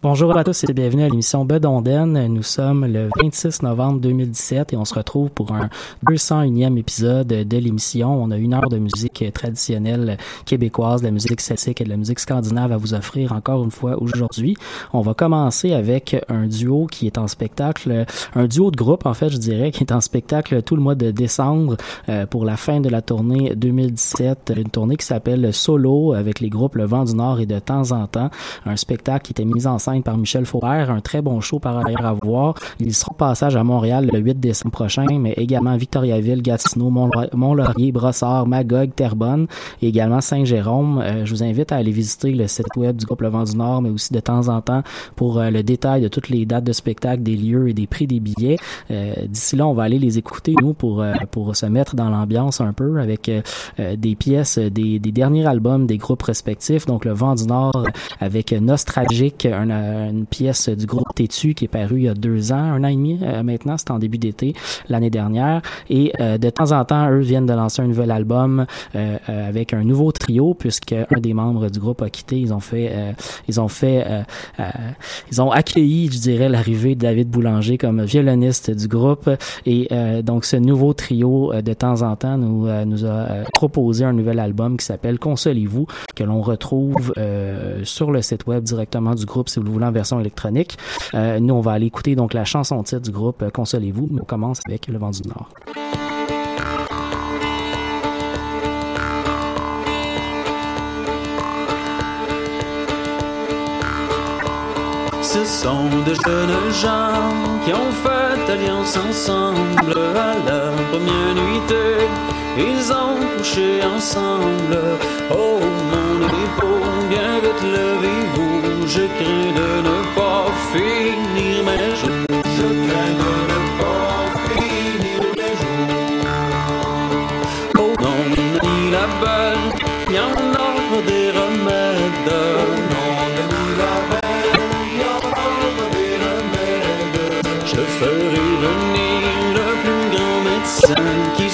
Bonjour à tous et bienvenue à l'émission Bedonden. Nous sommes le 26 novembre 2017 et on se retrouve pour un 201e épisode de l'émission. On a une heure de musique traditionnelle québécoise, de la musique celtique et de la musique scandinave à vous offrir encore une fois aujourd'hui. On va commencer avec un duo qui est en spectacle, un duo de groupe en fait, je dirais, qui est en spectacle tout le mois de décembre euh, pour la fin de la tournée 2017. Une tournée qui s'appelle Solo avec les groupes Le Vent du Nord et de temps en temps. Un spectacle qui était mis en scène par Michel Faubert. Un très bon show par ailleurs à voir. Ils seront passage à Montréal le 8 décembre prochain, mais également Victoriaville, Gatineau, Mont-Laurier, Brossard, Magog, Terrebonne et également Saint-Jérôme. Euh, je vous invite à aller visiter le site web du groupe Le Vent du Nord, mais aussi de temps en temps pour euh, le détail de toutes les dates de spectacle, des lieux et des prix des billets. Euh, d'ici là, on va aller les écouter, nous, pour, pour se mettre dans l'ambiance un peu avec des pièces des, derniers albums des groupes respectifs. Donc, Le Vent du Nord avec Nostragique, un, euh, une pièce du groupe Tétu qui est parue il y a deux ans, un an et demi euh, maintenant, c'était en début d'été l'année dernière. Et euh, de temps en temps, eux viennent de lancer un nouvel album avec un nouveau trio puisque un des membres du groupe a quitté. Ils ont fait, ils ont fait, ils ont accueilli, je dirais, l'arrivée de David Boulanger comme violoniste du groupe. Et donc ce nouveau trio de temps en temps nous nous a proposé un nouvel album qui s'appelle Consolez-vous que l'on retrouve sur le site web directement du groupe si vous le voulez en version électronique. Euh, nous, on va aller écouter donc la chanson titre du groupe euh, Consolez-vous. On commence avec Le Vent du Nord. Ce sont de jeunes gens qui ont fait alliance ensemble à la première nuitée. Ils ont couché ensemble. Oh mon épaule, bien vite levez-vous. Je crains de ne pas finir mes jours. Je crains de ne pas grand médecin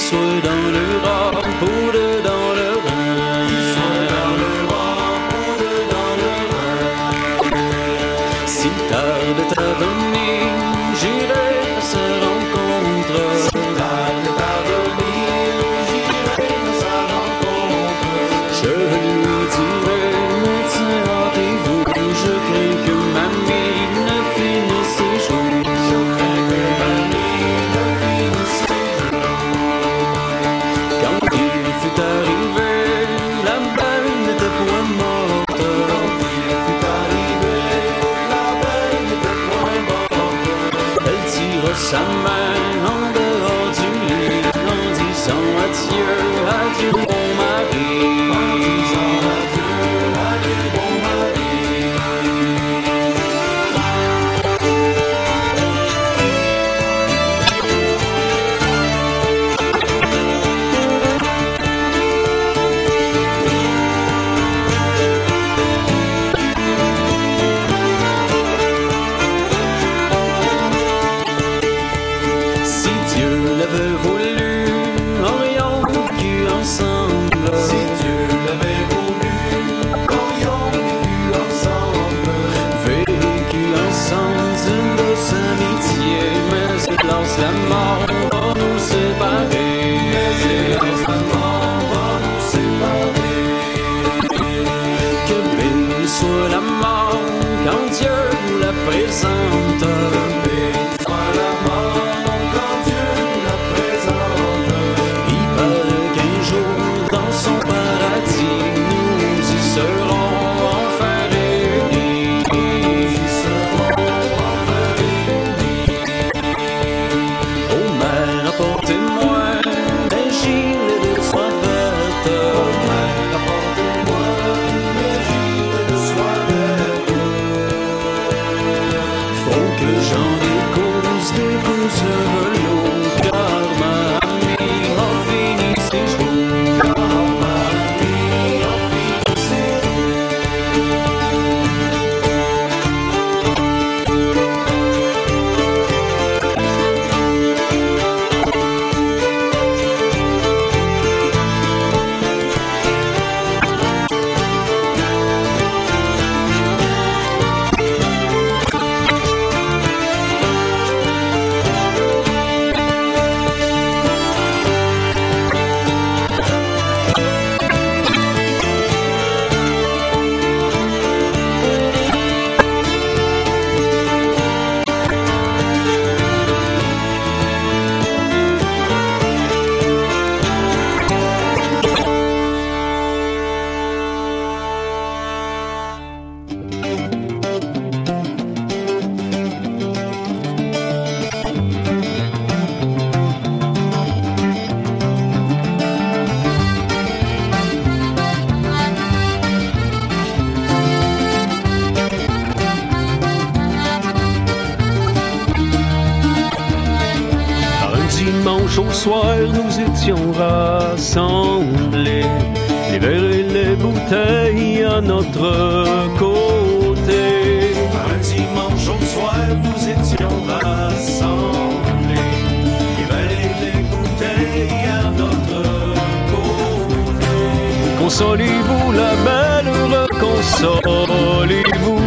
consolez-vous.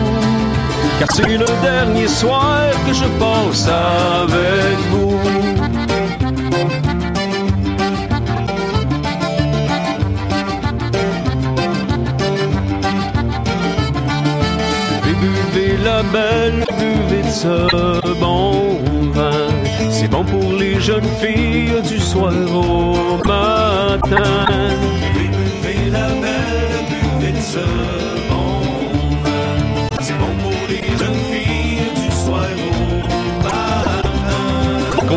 Car c'est le dernier soir que je passe avec vous. Buvez la belle, buvez de ce bon vin. C'est bon pour les jeunes filles du soir au matin. Buvez la belle, buvez de ce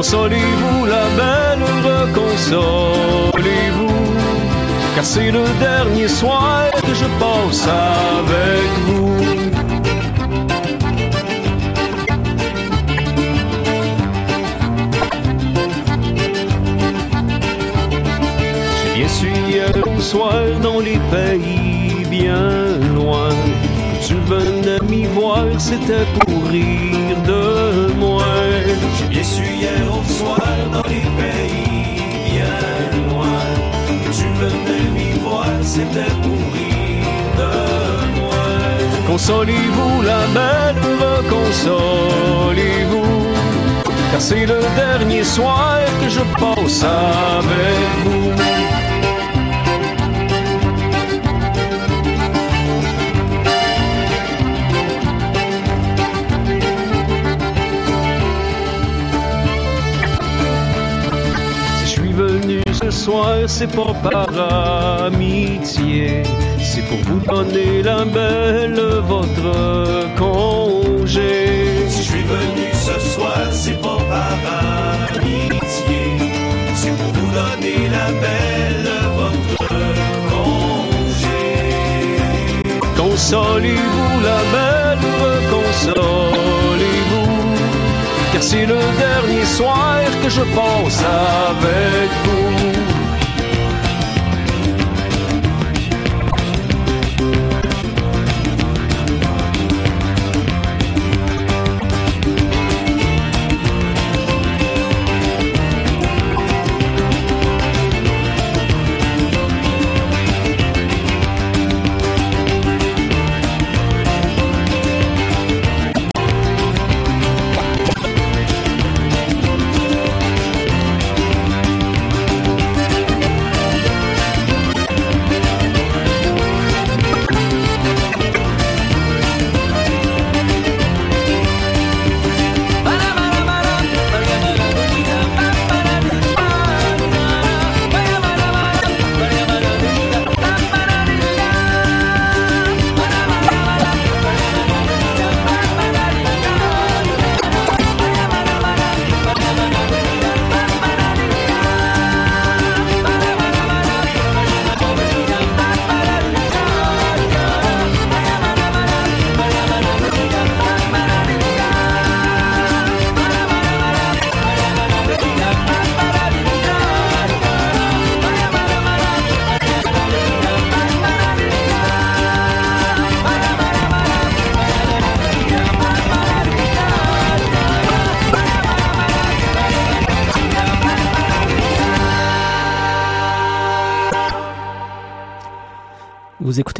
Consolez-vous, la belle, reconsolez-vous. Car c'est le dernier soir que je passe avec vous. J'ai bien su hier au soir dans les pays bien loin. Tu venais m'y voir, c'était pour rire de moi. Dans les pays bien loin. Que tu venais m'y voir, c'était pour rire de moi. Consolez-vous, la belle, reconsolez-vous. Car c'est le dernier soir que je passe avec vous. Soir, c'est pas par amitié, c'est pour vous donner la belle votre congé. Si je suis venu ce soir, c'est pas par amitié. C'est pour vous donner la belle votre congé. Consolez-vous, la belle, consolez-vous. Car c'est le dernier soir que je passe avec vous.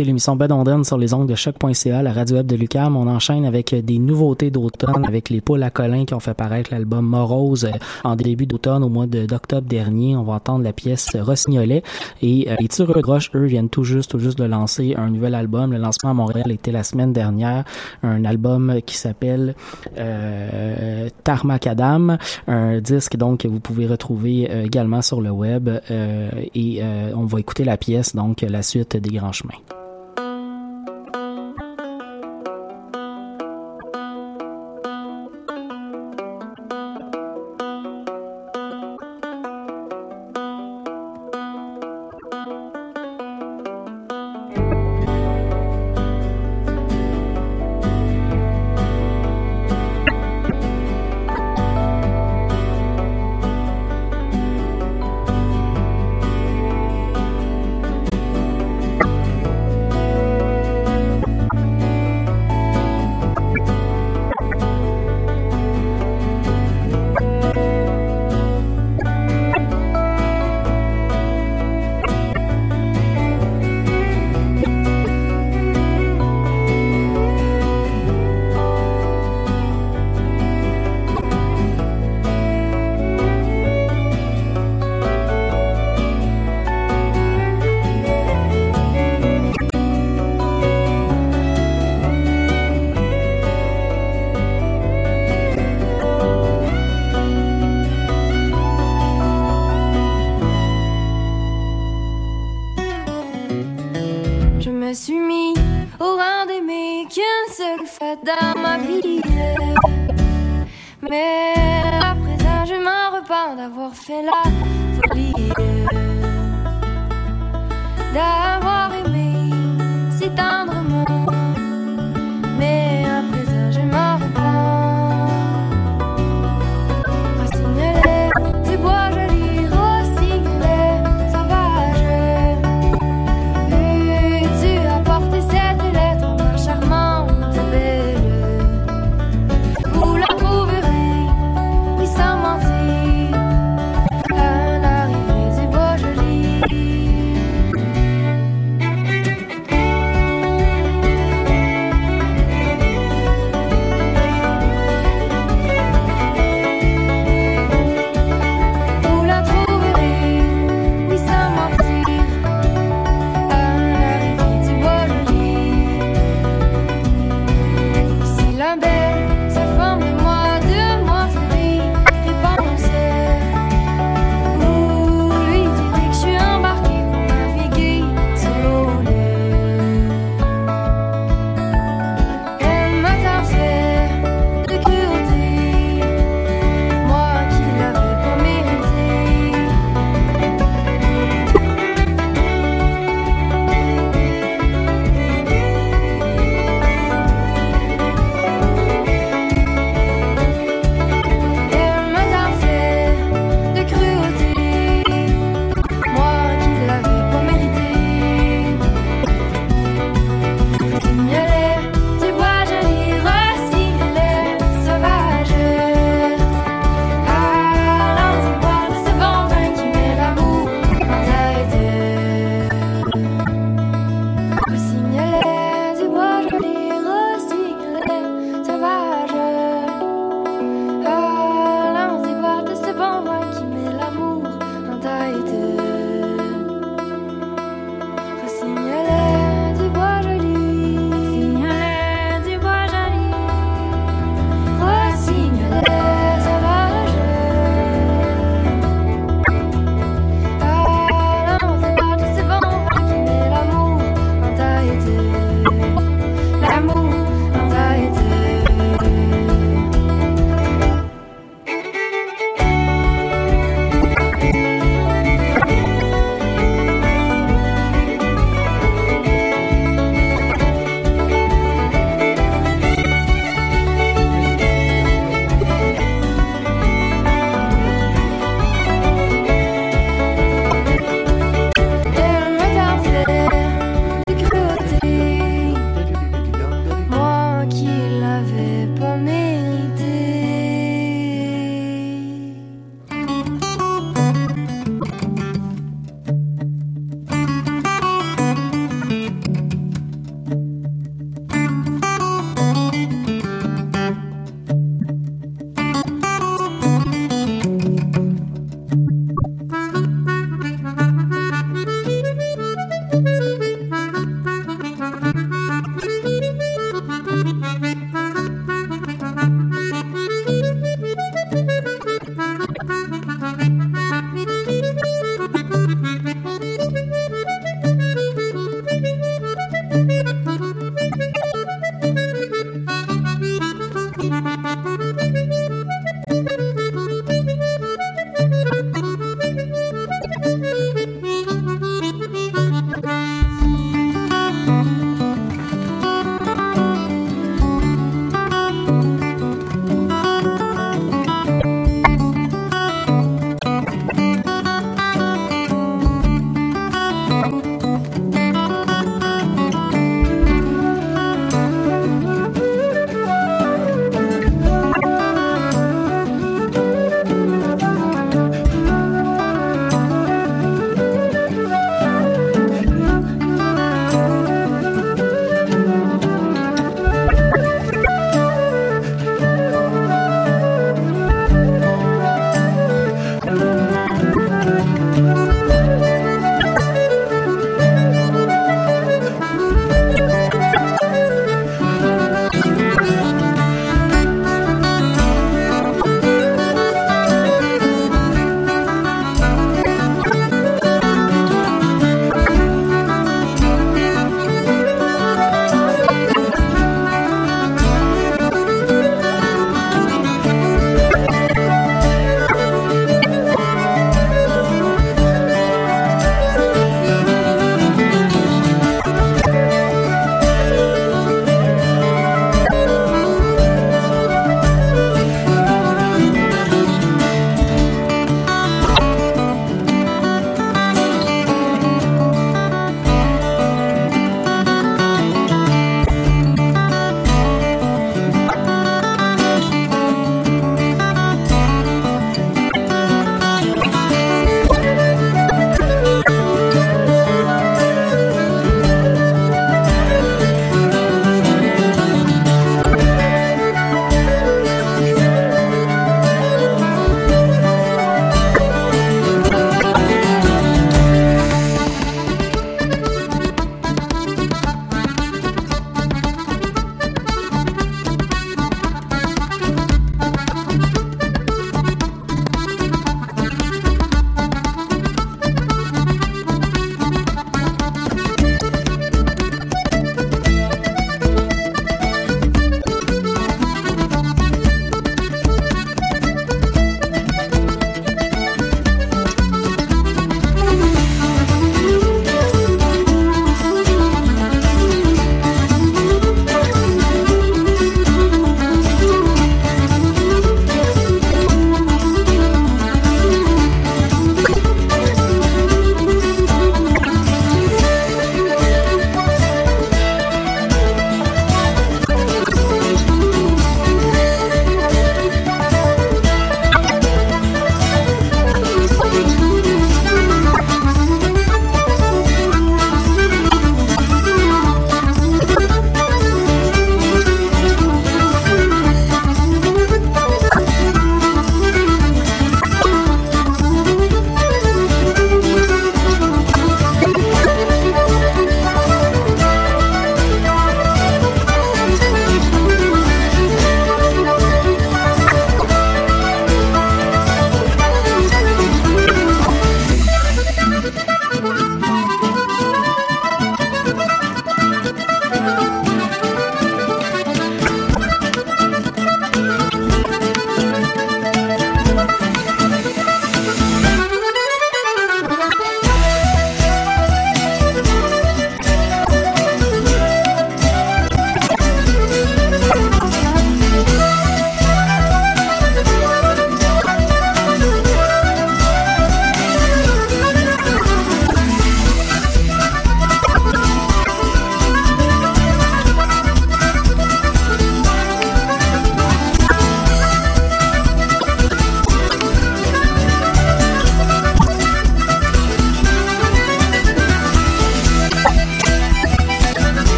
Écoutez l'émission Bedonden sur les ondes de choc.ca, la radio web de Lucam. On enchaîne avec des nouveautés d'automne avec les poules à Colin qui ont fait paraître l'album Morose euh, en début d'automne au mois d'octobre dernier. On va entendre la pièce Rossignolet et euh, les Tireux de eux, viennent tout juste, tout juste de lancer un nouvel album. Le lancement à Montréal était la semaine dernière. Un album qui s'appelle euh, Tarmacadam, un disque donc que vous pouvez retrouver euh, également sur le web euh, et euh, on va écouter la pièce donc la suite des grands chemins. Fait la folie. D'avoir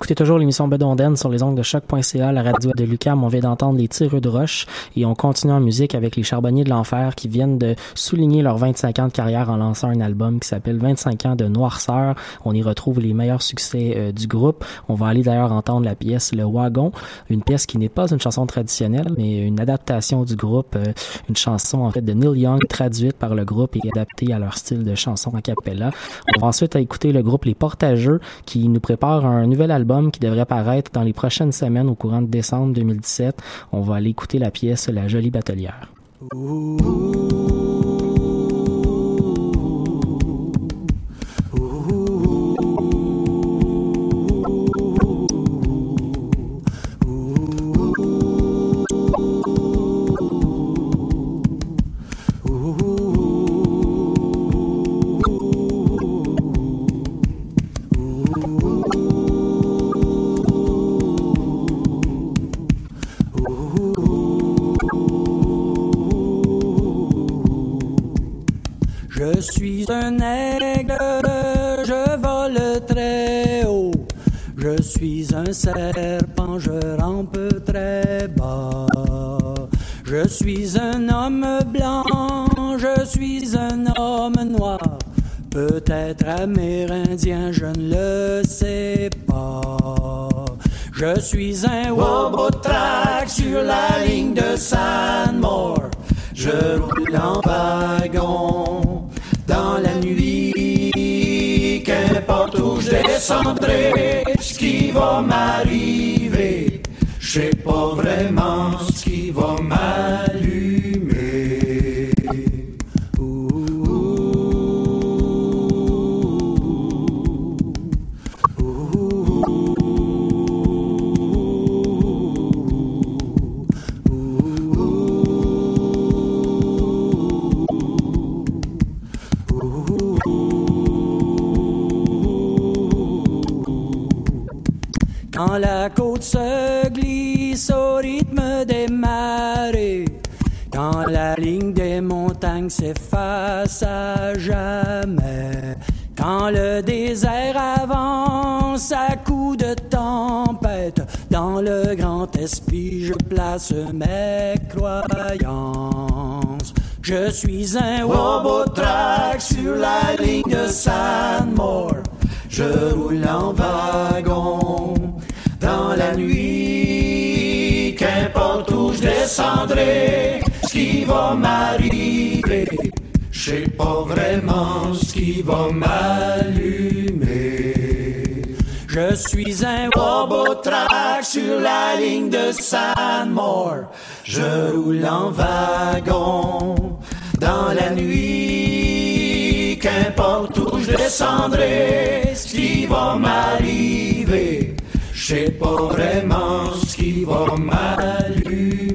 écoutez toujours l'émission Bedonden sur les ongles de choc.ca, la radio de Lucam. On vient d'entendre les tireux de roche et on continue en musique avec les charbonniers de l'enfer qui viennent de souligner leurs 25 ans de carrière en lançant un album qui s'appelle 25 ans de noirceur. On y retrouve les meilleurs succès euh, du groupe. On va aller d'ailleurs entendre la pièce Le Wagon, une pièce qui n'est pas une chanson traditionnelle, mais une adaptation du groupe, euh, une chanson en fait de Neil Young traduite par le groupe et adaptée à leur style de chanson a cappella. On va ensuite écouter le groupe Les Portageux qui nous prépare un nouvel album qui devrait paraître dans les prochaines semaines au courant de décembre 2017. On va aller écouter la pièce La Jolie Batelière. Je suis un aigle, je vole très haut. Je suis un serpent, je rampe très bas. Je suis un homme blanc, je suis un homme noir. Peut-être amérindien, je ne le sais pas. Je suis un Wobotrack sur la ligne de Sandmore. Je roule en wagon Où je descendrai, ce qui va m'arriver, je sais pas vraiment ce qui va m'allumer. S'efface à jamais, quand le désert avance à coups de tempête, dans le grand esprit je place mes croyances. Je suis un Wobotrack sur la ligne de Sandmore. Je roule en wagon dans la nuit. Qu'importe où je descendrai, ce qui va m'arriver, je sais pas vraiment ce qui va m'allumer. Je suis un Wobotrack sur la ligne de Sandmore. Je roule en wagon dans la nuit. Qu'importe où je descendrai, ce qui va m'arriver, je sais pas vraiment ce qui va m'allumer.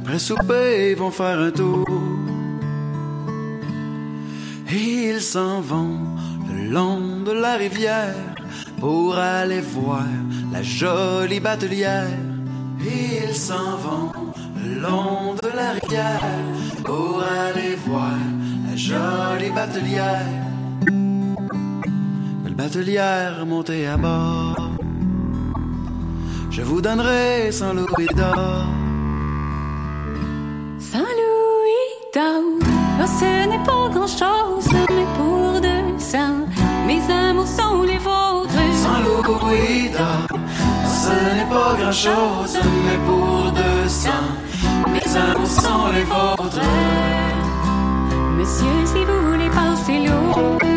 Après souper, ils vont faire un tour. Ils s'en vont le long de la rivière pour aller voir la jolie batelière. Ils s'en vont le long de la rivière pour aller voir la jolie batelière. Belle batelière montée à bord. Je vous donnerai sans louis d'or. Saint down. Oh, ce n'est pas grand chose, mais pour deux cents, mes amours sont les vôtres. Sans Louis d'or, ce n'est pas grand chose, mais pour deux cents, mes amours sont les vôtres. Monsieur, si vous voulez passer l'eau,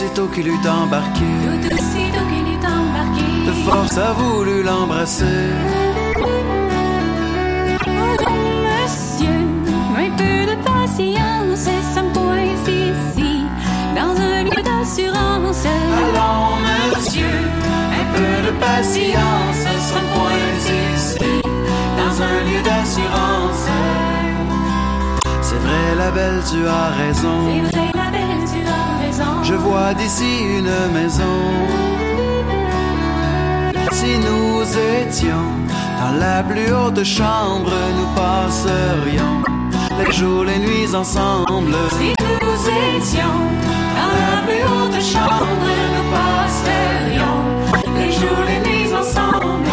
aussitôt qu'il eut embarqué, Tout aussitôt qu'il est embarqué, de force a voulu l'embrasser. Oh, monsieur, un peu de patience, ça me coince ici, dans un lieu d'assurance. Allons, monsieur, un peu de patience, sans point ici, dans un lieu d'assurance. C'est vrai, la belle, tu as raison. C'est vrai, la belle, tu as raison. Je vois d'ici une maison. Si nous étions dans la plus haute chambre, nous passerions les jours, les nuits ensemble. Si nous étions dans la plus haute chambre, nous passerions les jours, les nuits ensemble.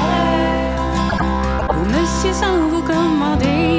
Monsieur, sans vous commander,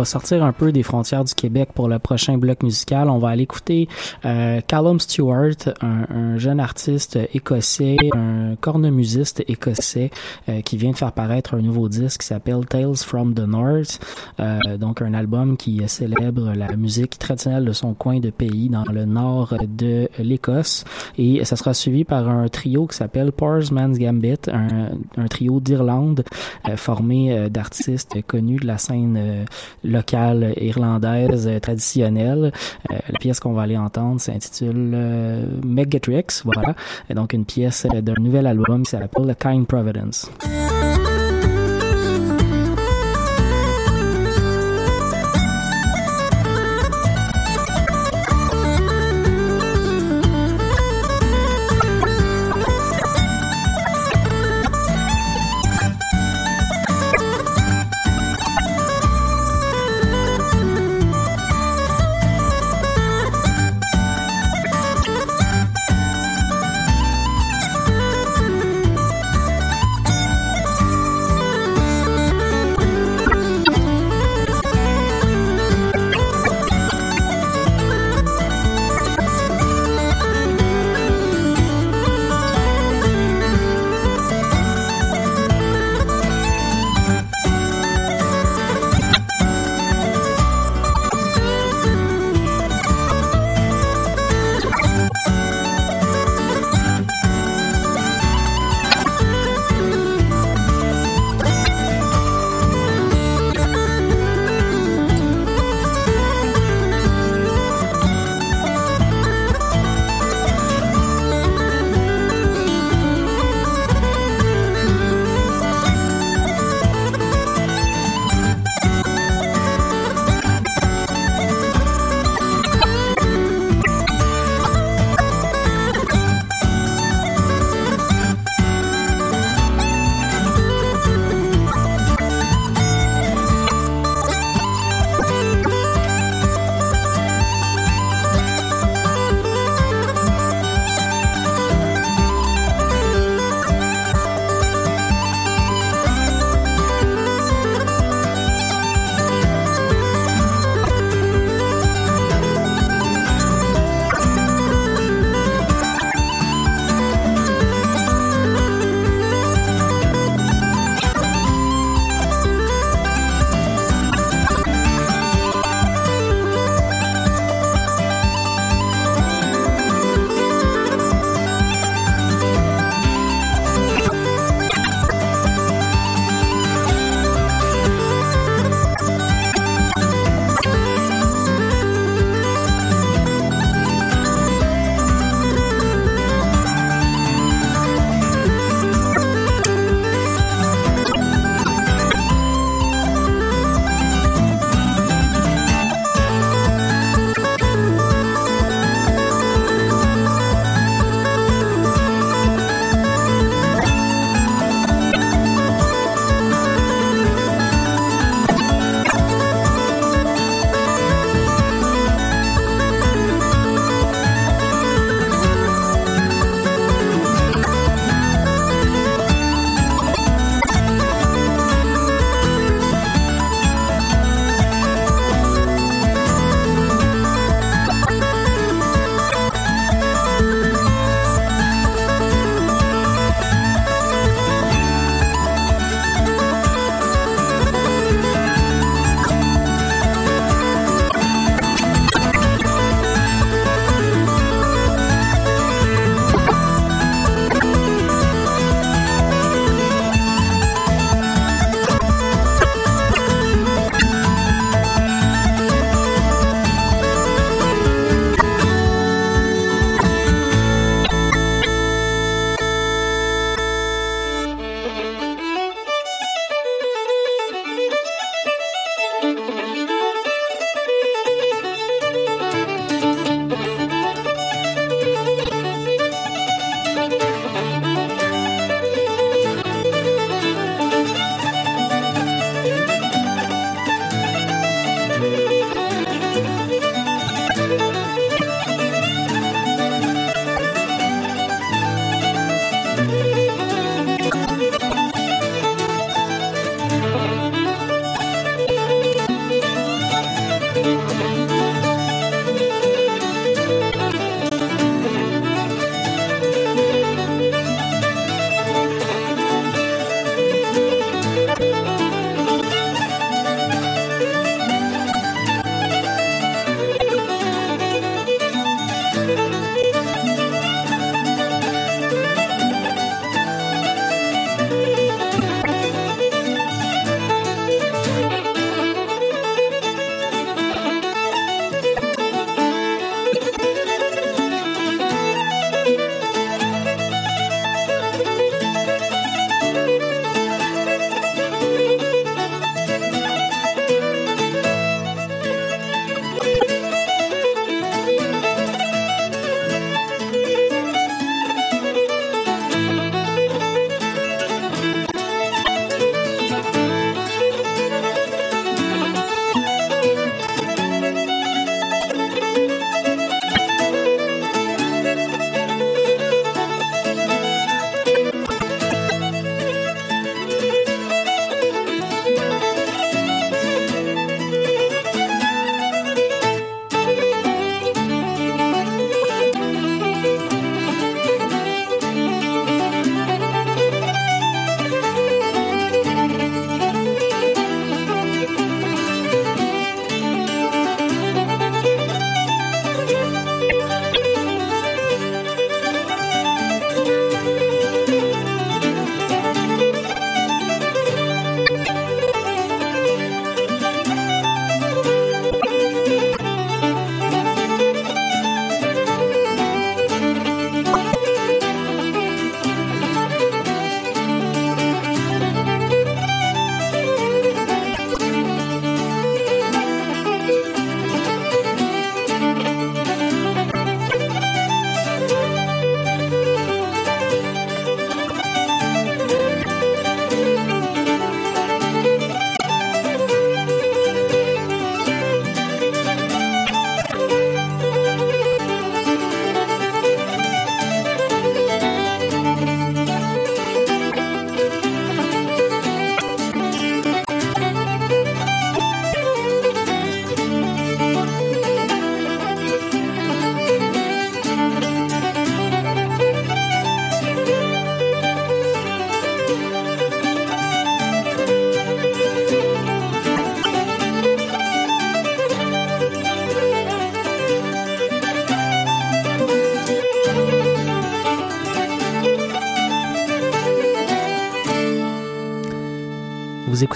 va sortir un peu des frontières du Québec pour le prochain bloc musical. On va aller écouter euh, Callum Stewart, un, un jeune artiste écossais, un cornemusiste écossais euh, qui vient de faire paraître un nouveau disque qui s'appelle Tales from the North. Euh, donc un album qui célèbre la musique traditionnelle de son coin de pays dans le nord de l'Écosse. Et ça sera suivi par un trio qui s'appelle Pars Man's Gambit, un, un trio d'Irlande euh, formé euh, d'artistes connus de la scène euh, locale irlandaise euh, traditionnelle. Euh, la pièce qu'on va aller entendre s'intitule euh, Megatrix, voilà. Et donc une pièce d'un nouvel album qui s'appelle The Kind Providence.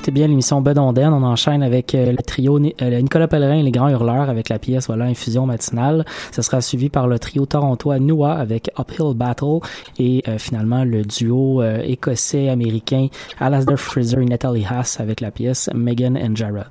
Écoutez bien l'émission Bedonden. On enchaîne avec euh, le trio euh, Nicolas Pellerin et les Grands Hurleurs avec la pièce voilà Infusion matinale. Ce sera suivi par le trio torontois Noah avec Uphill Battle et euh, finalement le duo euh, écossais-américain Alasdair Fraser et Natalie Haas avec la pièce Megan and Jared.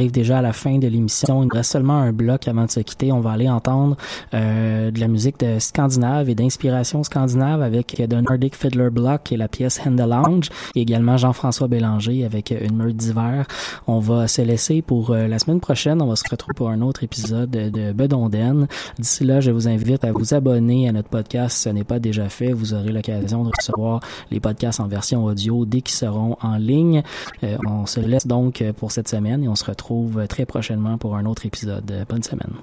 Arrive déjà à la fin de l'émission. Il nous reste seulement un bloc avant de se quitter. On va aller entendre euh, de la musique de scandinave et d'inspiration scandinave avec The Nordic Fiddler Block et la pièce Handel Lounge et également Jean-François Bélanger avec Une meute d'hiver. On va se laisser pour euh, la semaine prochaine. On va se retrouver pour un autre épisode de Bedonden. D'ici là, je vous invite à vous abonner à notre podcast si ce n'est pas déjà fait. Vous aurez l'occasion de recevoir les podcasts en version audio dès qu'ils seront en ligne. Euh, on se laisse donc pour cette semaine et on se retrouve très prochainement pour un autre épisode. Bonne semaine.